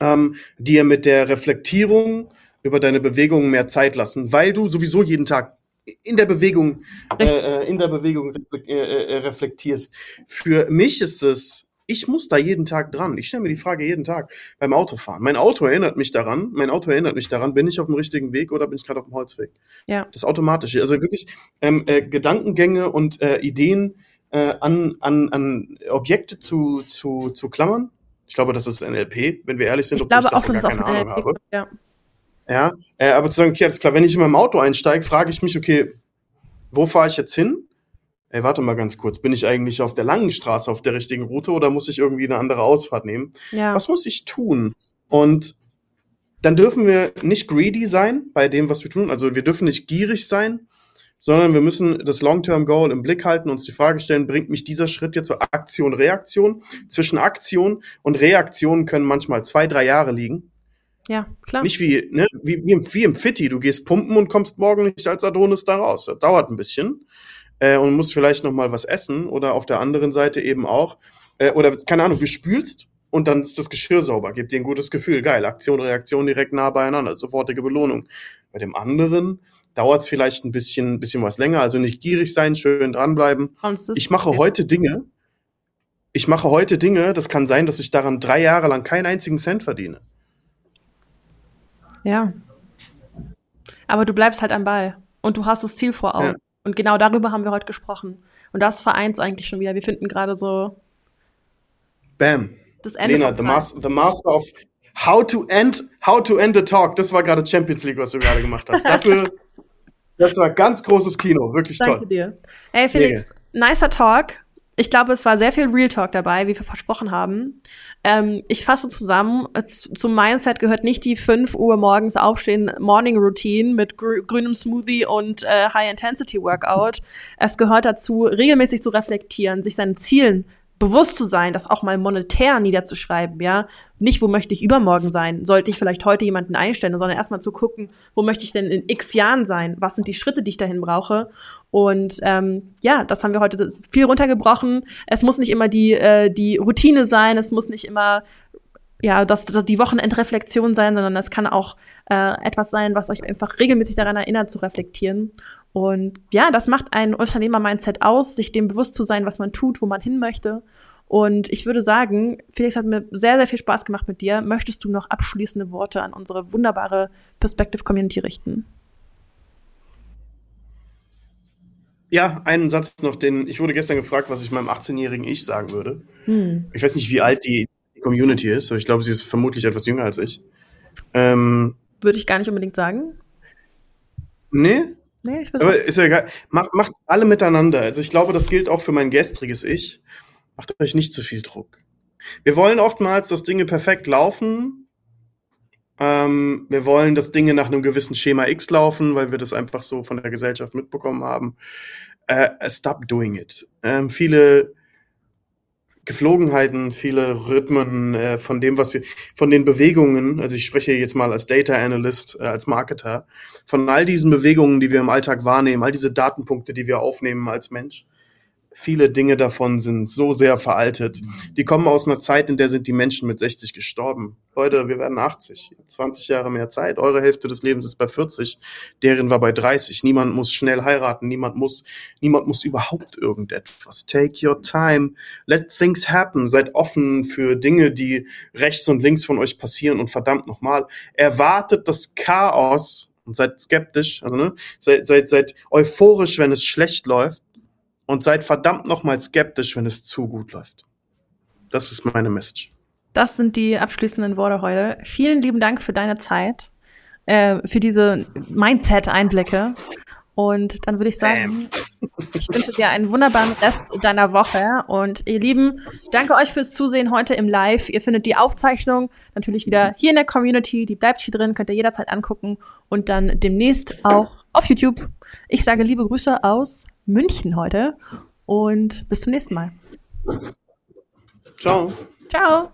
ähm, dir mit der Reflektierung über deine Bewegungen mehr Zeit lassen, weil du sowieso jeden Tag in der Bewegung, äh, äh, in der Bewegung äh, äh, reflektierst. Für mich ist es, ich muss da jeden Tag dran. Ich stelle mir die Frage jeden Tag beim Autofahren. Mein Auto erinnert mich daran, mein Auto erinnert mich daran, bin ich auf dem richtigen Weg oder bin ich gerade auf dem Holzweg? Ja. Das Automatische. Also wirklich ähm, äh, Gedankengänge und äh, Ideen äh, an, an, an Objekte zu, zu, zu klammern. Ich glaube, das ist NLP, wenn wir ehrlich sind, ich glaube ich auch, dass es aus dem NLP habe. Ja. Ja, äh, aber zu sagen, okay, alles klar, wenn ich in meinem Auto einsteige, frage ich mich, okay, wo fahre ich jetzt hin? Ey, warte mal ganz kurz, bin ich eigentlich auf der langen Straße auf der richtigen Route oder muss ich irgendwie eine andere Ausfahrt nehmen? Ja. Was muss ich tun? Und dann dürfen wir nicht greedy sein bei dem, was wir tun. Also wir dürfen nicht gierig sein, sondern wir müssen das Long-Term-Goal im Blick halten, uns die Frage stellen, bringt mich dieser Schritt jetzt zur Aktion, Reaktion? Zwischen Aktion und Reaktion können manchmal zwei, drei Jahre liegen. Ja, klar. Nicht wie, ne, wie, wie, im, wie im Fitti, du gehst pumpen und kommst morgen nicht als Adonis da raus. Das dauert ein bisschen äh, und musst vielleicht noch mal was essen oder auf der anderen Seite eben auch, äh, oder keine Ahnung, du spülst und dann ist das Geschirr sauber, gibt dir ein gutes Gefühl, geil, Aktion, Reaktion direkt nah beieinander, sofortige Belohnung. Bei dem anderen dauert es vielleicht ein bisschen, bisschen was länger. Also nicht gierig sein, schön dranbleiben. Ich mache heute Dinge. Ich mache heute Dinge, das kann sein, dass ich daran drei Jahre lang keinen einzigen Cent verdiene. Ja. Aber du bleibst halt am Ball und du hast das Ziel vor Augen. Ja. Und genau darüber haben wir heute gesprochen. Und das vereint es eigentlich schon wieder. Wir finden gerade so. Bam. Das Ende Lena, the, mas the Master of How to End, How to End the Talk. Das war gerade Champions League, was du gerade gemacht hast. Dafür Das war ganz großes Kino, wirklich Danke toll. Danke dir. Ey, Felix, nee. nicer Talk. Ich glaube, es war sehr viel Real Talk dabei, wie wir versprochen haben. Ähm, ich fasse zusammen, zum Mindset gehört nicht die 5 Uhr morgens aufstehen Morning Routine mit grü grünem Smoothie und äh, High Intensity Workout. Es gehört dazu, regelmäßig zu reflektieren, sich seinen Zielen bewusst zu sein, das auch mal monetär niederzuschreiben, ja. Nicht, wo möchte ich übermorgen sein? Sollte ich vielleicht heute jemanden einstellen, sondern erstmal zu gucken, wo möchte ich denn in x Jahren sein? Was sind die Schritte, die ich dahin brauche? Und ähm, ja, das haben wir heute viel runtergebrochen. Es muss nicht immer die, äh, die Routine sein, es muss nicht immer ja, das, das die Wochenendreflexion sein, sondern es kann auch äh, etwas sein, was euch einfach regelmäßig daran erinnert zu reflektieren. Und ja, das macht ein Unternehmer-Mindset aus, sich dem bewusst zu sein, was man tut, wo man hin möchte. Und ich würde sagen, Felix hat mir sehr, sehr viel Spaß gemacht mit dir. Möchtest du noch abschließende Worte an unsere wunderbare Perspective Community richten? Ja, einen Satz noch, den ich wurde gestern gefragt, was ich meinem 18-jährigen Ich sagen würde. Hm. Ich weiß nicht, wie alt die Community ist, aber ich glaube, sie ist vermutlich etwas jünger als ich. Ähm, würde ich gar nicht unbedingt sagen. Nee, Nee, ich Aber ist ja egal. Macht, macht alle miteinander. Also ich glaube, das gilt auch für mein gestriges Ich. Macht euch nicht zu viel Druck. Wir wollen oftmals, dass Dinge perfekt laufen. Ähm, wir wollen, dass Dinge nach einem gewissen Schema X laufen, weil wir das einfach so von der Gesellschaft mitbekommen haben. Äh, stop doing it. Ähm, viele Geflogenheiten, viele Rhythmen äh, von dem, was wir, von den Bewegungen, also ich spreche jetzt mal als Data Analyst, äh, als Marketer, von all diesen Bewegungen, die wir im Alltag wahrnehmen, all diese Datenpunkte, die wir aufnehmen als Mensch, viele Dinge davon sind so sehr veraltet. Die kommen aus einer Zeit, in der sind die Menschen mit 60 gestorben. Leute, wir werden 80, 20 Jahre mehr Zeit. Eure Hälfte des Lebens ist bei 40, deren war bei 30. Niemand muss schnell heiraten, niemand muss, niemand muss überhaupt irgendetwas. Take your time, let things happen. Seid offen für Dinge, die rechts und links von euch passieren und verdammt nochmal, erwartet das Chaos und seid skeptisch, also ne, seid, seid, seid euphorisch, wenn es schlecht läuft und seid verdammt nochmal skeptisch, wenn es zu gut läuft. Das ist meine Message. Das sind die abschließenden Worte heute. Vielen lieben Dank für deine Zeit, äh, für diese Mindset-Einblicke. Und dann würde ich sagen, ich wünsche dir einen wunderbaren Rest deiner Woche. Und ihr Lieben, danke euch fürs Zusehen heute im Live. Ihr findet die Aufzeichnung natürlich wieder hier in der Community. Die bleibt hier drin, könnt ihr jederzeit angucken und dann demnächst auch auf YouTube. Ich sage liebe Grüße aus München heute und bis zum nächsten Mal. Ciao. Ciao.